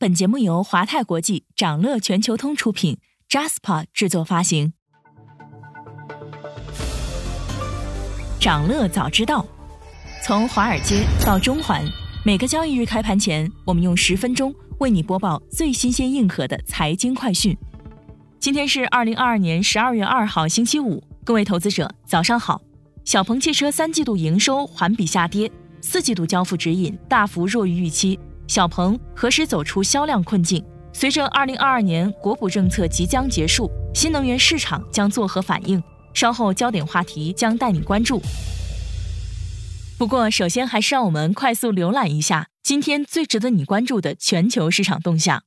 本节目由华泰国际、掌乐全球通出品，Jaspa 制作发行。掌乐早知道，从华尔街到中环，每个交易日开盘前，我们用十分钟为你播报最新鲜、硬核的财经快讯。今天是二零二二年十二月二号，星期五，各位投资者早上好。小鹏汽车三季度营收环比下跌，四季度交付指引大幅弱于预期。小鹏何时走出销量困境？随着二零二二年国补政策即将结束，新能源市场将作何反应？稍后焦点话题将带你关注。不过，首先还是让我们快速浏览一下今天最值得你关注的全球市场动向。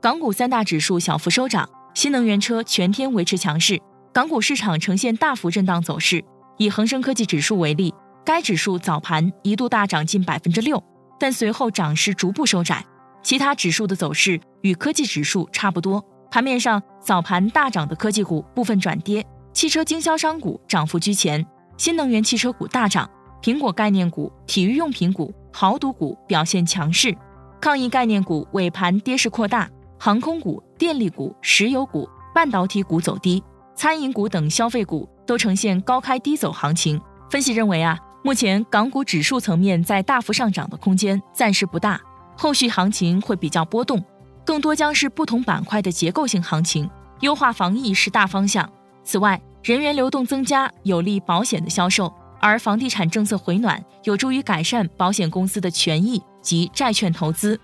港股三大指数小幅收涨，新能源车全天维持强势，港股市场呈现大幅震荡走势。以恒生科技指数为例，该指数早盘一度大涨近百分之六，但随后涨势逐步收窄。其他指数的走势与科技指数差不多。盘面上，早盘大涨的科技股部分转跌，汽车经销商股涨幅居前，新能源汽车股大涨，苹果概念股、体育用品股、豪赌股表现强势。抗疫概念股尾盘跌势扩大，航空股、电力股、石油股、半导体股走低，餐饮股等消费股。都呈现高开低走行情。分析认为啊，目前港股指数层面在大幅上涨的空间暂时不大，后续行情会比较波动，更多将是不同板块的结构性行情。优化防疫是大方向。此外，人员流动增加有利保险的销售，而房地产政策回暖有助于改善保险公司的权益及债券投资。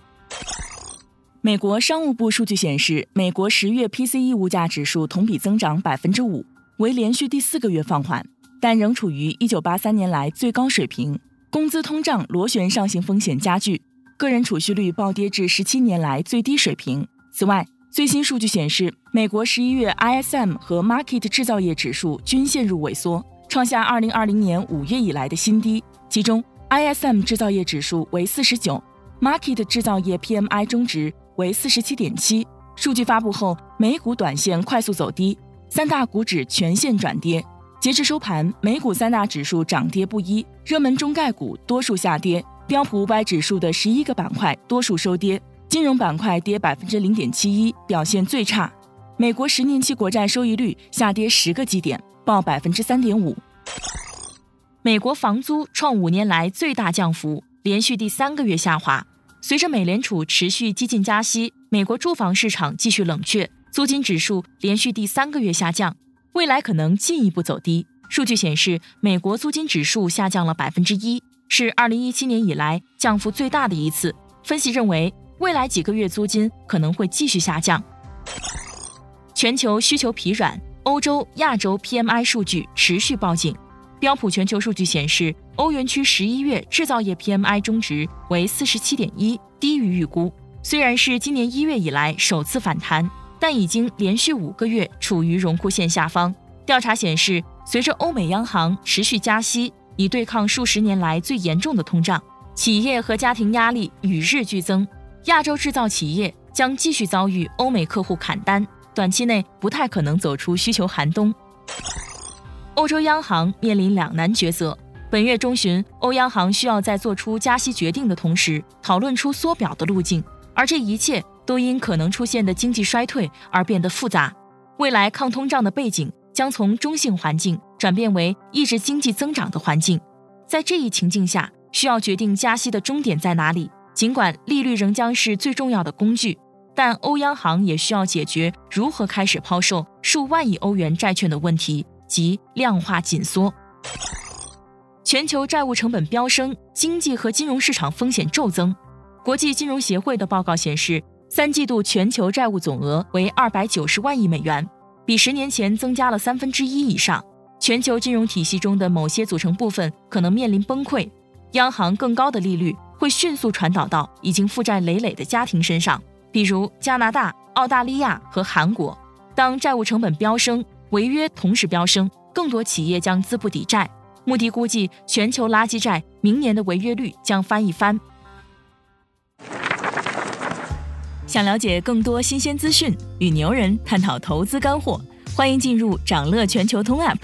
美国商务部数据显示，美国十月 PCE 物价指数同比增长百分之五。为连续第四个月放缓，但仍处于一九八三年来最高水平。工资通胀螺旋上行风险加剧，个人储蓄率暴跌至十七年来最低水平。此外，最新数据显示，美国十一月 ISM 和 Market 制造业指数均陷入萎缩，创下二零二零年五月以来的新低。其中，ISM 制造业指数为四十九，Market 制造业 PMI 中值为四十七点七。数据发布后，美股短线快速走低。三大股指全线转跌，截至收盘，美股三大指数涨跌不一，热门中概股多数下跌，标普五百指数的十一个板块多数收跌，金融板块跌百分之零点七一，表现最差。美国十年期国债收益率下跌十个基点，报百分之三点五。美国房租创五年来最大降幅，连续第三个月下滑。随着美联储持续激进加息，美国住房市场继续冷却。租金指数连续第三个月下降，未来可能进一步走低。数据显示，美国租金指数下降了百分之一，是二零一七年以来降幅最大的一次。分析认为，未来几个月租金可能会继续下降。全球需求疲软，欧洲、亚洲 PMI 数据持续报警。标普全球数据显示，欧元区十一月制造业 PMI 中值为四十七点一，低于预估。虽然是今年一月以来首次反弹。但已经连续五个月处于荣枯线下方。调查显示，随着欧美央行持续加息，以对抗数十年来最严重的通胀，企业和家庭压力与日俱增。亚洲制造企业将继续遭遇欧美客户砍单，短期内不太可能走出需求寒冬。欧洲央行面临两难抉择。本月中旬，欧央行需要在做出加息决定的同时，讨论出缩表的路径，而这一切。都因可能出现的经济衰退而变得复杂。未来抗通胀的背景将从中性环境转变为抑制经济增长的环境。在这一情境下，需要决定加息的终点在哪里。尽管利率仍将是最重要的工具，但欧央行也需要解决如何开始抛售数万亿欧元债券的问题，即量化紧缩。全球债务成本飙升，经济和金融市场风险骤增。国际金融协会的报告显示。三季度全球债务总额为二百九十万亿美元，比十年前增加了三分之一以上。全球金融体系中的某些组成部分可能面临崩溃，央行更高的利率会迅速传导到已经负债累累的家庭身上，比如加拿大、澳大利亚和韩国。当债务成本飙升，违约同时飙升，更多企业将资不抵债。穆迪估计，全球垃圾债明年的违约率将翻一番。想了解更多新鲜资讯，与牛人探讨投资干货，欢迎进入掌乐全球通 App。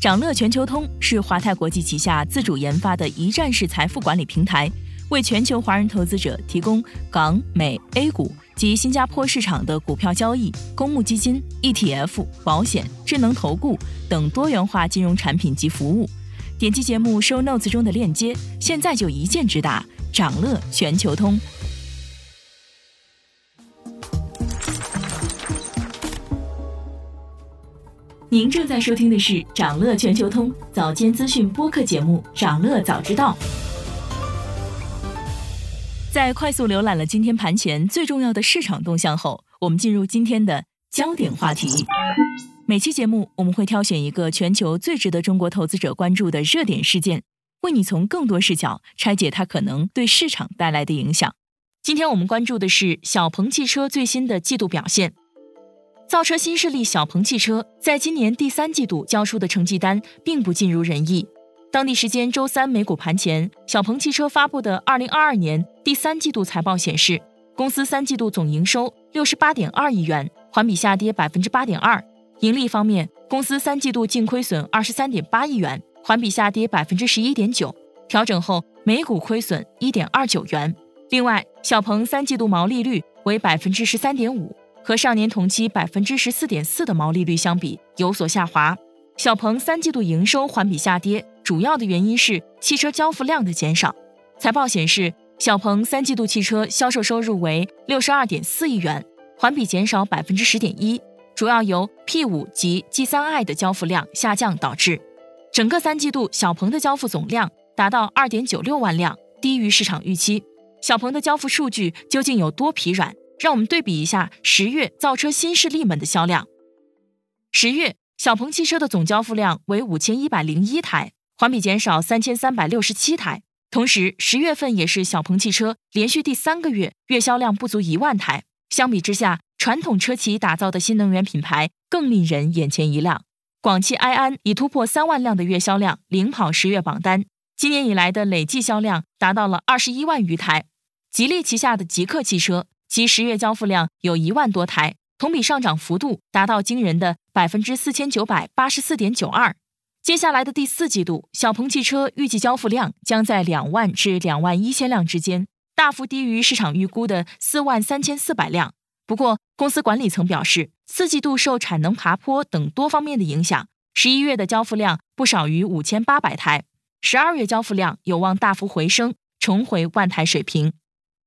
掌乐全球通是华泰国际旗下自主研发的一站式财富管理平台，为全球华人投资者提供港、美、A 股及新加坡市场的股票交易、公募基金、ETF、保险、智能投顾等多元化金融产品及服务。点击节目 show notes 中的链接，现在就一键直达掌乐全球通。您正在收听的是长乐全球通早间资讯播客节目《长乐早知道》。在快速浏览了今天盘前最重要的市场动向后，我们进入今天的焦点话题。每期节目我们会挑选一个全球最值得中国投资者关注的热点事件，为你从更多视角拆解它可能对市场带来的影响。今天我们关注的是小鹏汽车最新的季度表现。造车新势力小鹏汽车在今年第三季度交出的成绩单并不尽如人意。当地时间周三美股盘前，小鹏汽车发布的2022年第三季度财报显示，公司三季度总营收68.2亿元，环比下跌8.2%。盈利方面，公司三季度净亏损23.8亿元，环比下跌11.9%，调整后每股亏损1.29元。另外，小鹏三季度毛利率为13.5%。和上年同期百分之十四点四的毛利率相比有所下滑。小鹏三季度营收环比下跌，主要的原因是汽车交付量的减少。财报显示，小鹏三季度汽车销售收入为六十二点四亿元，环比减少百分之十点一，主要由 P 五及 G 三 i 的交付量下降导致。整个三季度小鹏的交付总量达到二点九六万辆，低于市场预期。小鹏的交付数据究竟有多疲软？让我们对比一下十月造车新势力们的销量。十月，小鹏汽车的总交付量为五千一百零一台，环比减少三千三百六十七台。同时，十月份也是小鹏汽车连续第三个月月销量不足一万台。相比之下，传统车企打造的新能源品牌更令人眼前一亮。广汽埃安已突破三万辆的月销量，领跑十月榜单。今年以来的累计销量达到了二十一万余台。吉利旗下的极氪汽车。其十月交付量有一万多台，同比上涨幅度达到惊人的百分之四千九百八十四点九二。接下来的第四季度，小鹏汽车预计交付量将在两万至两万一千辆之间，大幅低于市场预估的四万三千四百辆。不过，公司管理层表示，四季度受产能爬坡等多方面的影响，十一月的交付量不少于五千八百台，十二月交付量有望大幅回升，重回万台水平。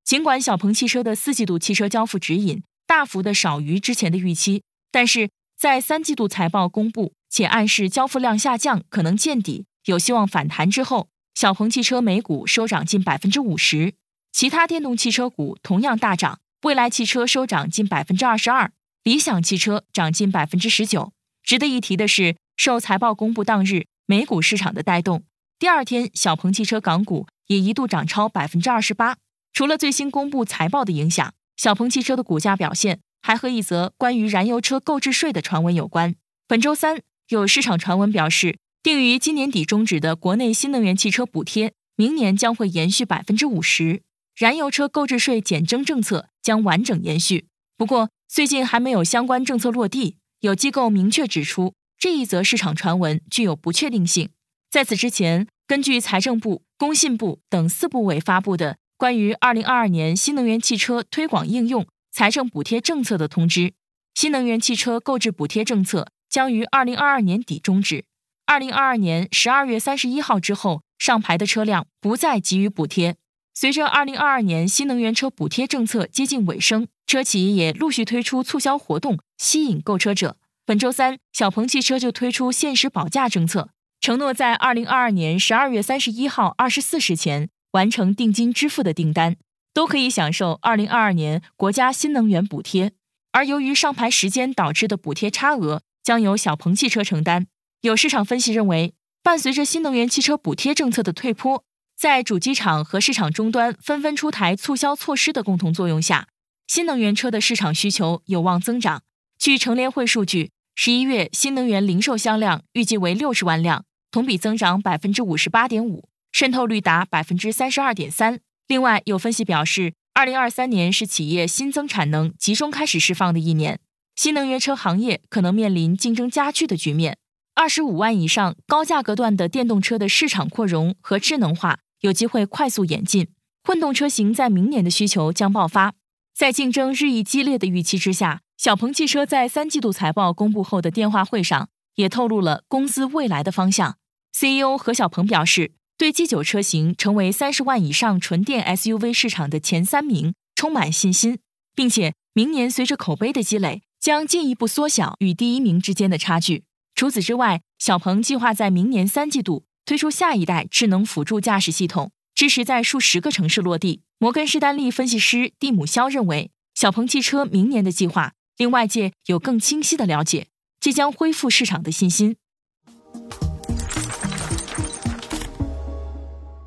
尽管小鹏汽车的四季度汽车交付指引大幅的少于之前的预期，但是在三季度财报公布且暗示交付量下降可能见底，有希望反弹之后，小鹏汽车每股收涨近百分之五十，其他电动汽车股同样大涨，蔚来汽车收涨近百分之二十二，理想汽车涨近百分之十九。值得一提的是，受财报公布当日美股市场的带动，第二天小鹏汽车港股也一度涨超百分之二十八。除了最新公布财报的影响，小鹏汽车的股价表现还和一则关于燃油车购置税的传闻有关。本周三，有市场传闻表示，定于今年底终止的国内新能源汽车补贴，明年将会延续百分之五十，燃油车购置税减征政策将完整延续。不过，最近还没有相关政策落地。有机构明确指出，这一则市场传闻具有不确定性。在此之前，根据财政部、工信部等四部委发布的。关于二零二二年新能源汽车推广应用财政补贴政策的通知，新能源汽车购置补贴政策将于二零二二年底终止。二零二二年十二月三十一号之后上牌的车辆不再给予补贴。随着二零二二年新能源车补贴政策接近尾声，车企也陆续推出促销活动，吸引购车者。本周三，小鹏汽车就推出限时保价政策，承诺在二零二二年十二月三十一号二十四时前。完成定金支付的订单都可以享受二零二二年国家新能源补贴，而由于上牌时间导致的补贴差额将由小鹏汽车承担。有市场分析认为，伴随着新能源汽车补贴政策的退坡，在主机厂和市场终端纷纷出台促销措施的共同作用下，新能源车的市场需求有望增长。据乘联会数据，十一月新能源零售销量预计为六十万辆，同比增长百分之五十八点五。渗透率达百分之三十二点三。另外，有分析表示，二零二三年是企业新增产能集中开始释放的一年，新能源车行业可能面临竞争加剧的局面。二十五万以上高价格段的电动车的市场扩容和智能化有机会快速演进，混动车型在明年的需求将爆发。在竞争日益激烈的预期之下，小鹏汽车在三季度财报公布后的电话会上也透露了公司未来的方向。CEO 何小鹏表示，对 G9 车型成为三十万以上纯电 SUV 市场的前三名充满信心，并且明年随着口碑的积累，将进一步缩小与第一名之间的差距。除此之外，小鹏计划在明年三季度推出下一代智能辅助驾驶系统，支持在数十个城市落地。摩根士丹利分析师蒂姆肖认为，小鹏汽车明年的计划令外界有更清晰的了解，即将恢复市场的信心。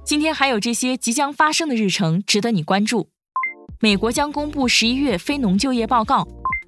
今天还有这些即将发生的日程值得你关注：美国将公布十一月非农就业报告，